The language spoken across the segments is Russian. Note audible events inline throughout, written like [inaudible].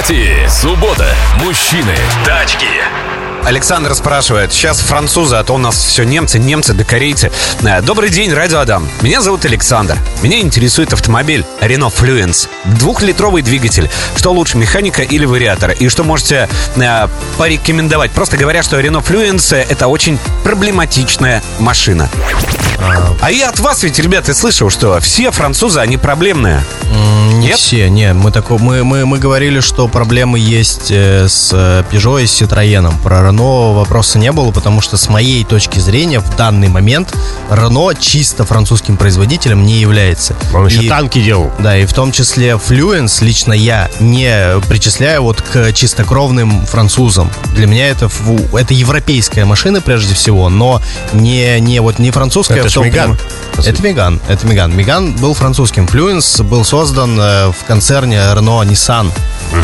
Автопати. Суббота. Мужчины. Тачки. Александр спрашивает, сейчас французы, а то у нас все немцы, немцы да корейцы. Э, Добрый день, Радио Адам. Меня зовут Александр. Меня интересует автомобиль Renault Fluence. Двухлитровый двигатель. Что лучше, механика или вариатор? И что можете э, порекомендовать? Просто говорят, что Renault Fluence это очень проблематичная машина. А я от вас ведь, ребята, слышал, что все французы, они проблемные. Не Нет? все, не, мы, тако, мы, мы, мы говорили, что проблемы есть э, с э, Peugeot и с Citroёn. Про Renault вопроса не было, потому что с моей точки зрения в данный момент Renault чисто французским производителем не является. Он еще И- танки делал. Да, и в том числе Fluence лично я не причисляю вот к чистокровным французам. Для меня это, это европейская машина прежде всего, но не, не, вот, не французская. Это том Меган. Это Меган, это Меган. Меган был французским. Fluence был создан э, в концерне Renault Nissan.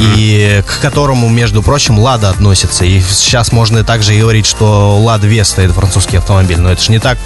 И к которому, между прочим, Лада относится. И сейчас можно также говорить, что Лада Веста это французский автомобиль, но это же не так.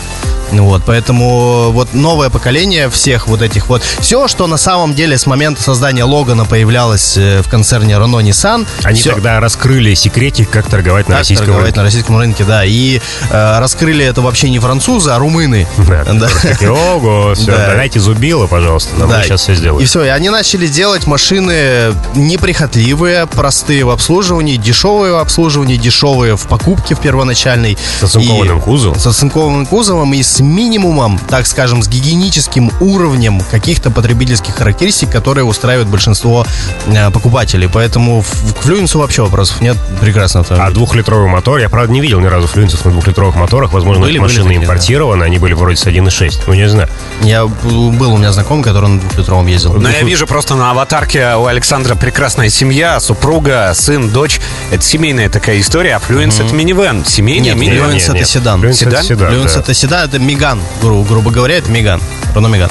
Вот, поэтому вот новое поколение всех вот этих вот... Все, что на самом деле с момента создания Логана появлялось э, в концерне Renault Nissan, Они всё- тогда раскрыли секретик, как торговать на как российском торговать рынке. на российском рынке, да. И э, раскрыли это вообще не французы, а румыны. Да, [laughs] Да. такие, Ого, все, [laughs] Да. давайте зубило, пожалуйста, нам Да. сейчас все И сделаем. все, и они начали делать машины неприхотливые, простые в обслуживании, дешевые в обслуживании, дешевые в покупке в первоначальной. С оцинкованным И- кузовом. С оцинкованным кузовом и с минимумом, так скажем, с гигиеническим уровнем каких-то потребительских характеристик, которые устраивают большинство э, покупателей. Поэтому в- к Флюенсу вообще вопросов нет. Прекрасно А двухлитровый мотор, я, правда, не видел ни разу флюенсов на двухлитровых моторах. Возможно, Были, эти были машины такие, да. импортированы, они были вроде с 1.6. Ну, не знаю. Я был у меня знакомый, который на двухлитровом ездил. Но я вижу просто на аватарке у Александра прекрасная семья, супруга, сын, дочь. Это семейная такая история, а Fluence это минивэн. Семейный Нет, минивэн. Fluence это нет. седан. Седан? это седан, да. это седан, это Меган, гру- грубо говоря, это Меган. Рено Меган.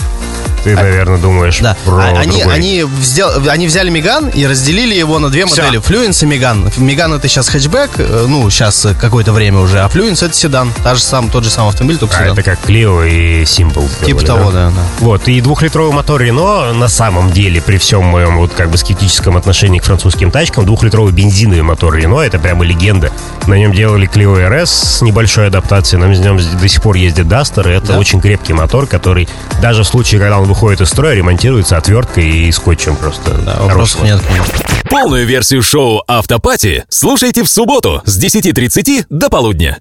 Ты, наверное, думаешь Да. про А- они, другой. они, взял- они взяли Меган и разделили его на две Всё. модели. Флюенс и Меган. Меган это сейчас хэтчбэк, э, ну, сейчас э, какое-то время уже, а Флюенс это седан. Та же сам, тот же самый автомобиль, только А седан. это как Клио и Симбол. Типа того, да, да. Вот, и двухлитровый мотор Рено на самом деле, при всем моем вот как бы скептическом отношении к французским тачкам, двухлитровый бензиновый мотор Рено, это прямо легенда. На нем делали Clio RS с небольшой адаптацией, на нем до сих пор ездит Duster, и это Да? очень крепкий мотор, который даже в случае, когда он выходит из строя, ремонтируется отверткой и скотчем просто. Да, вопросов нет. Полную версию шоу Автопати слушайте в субботу с 10.30 до полудня.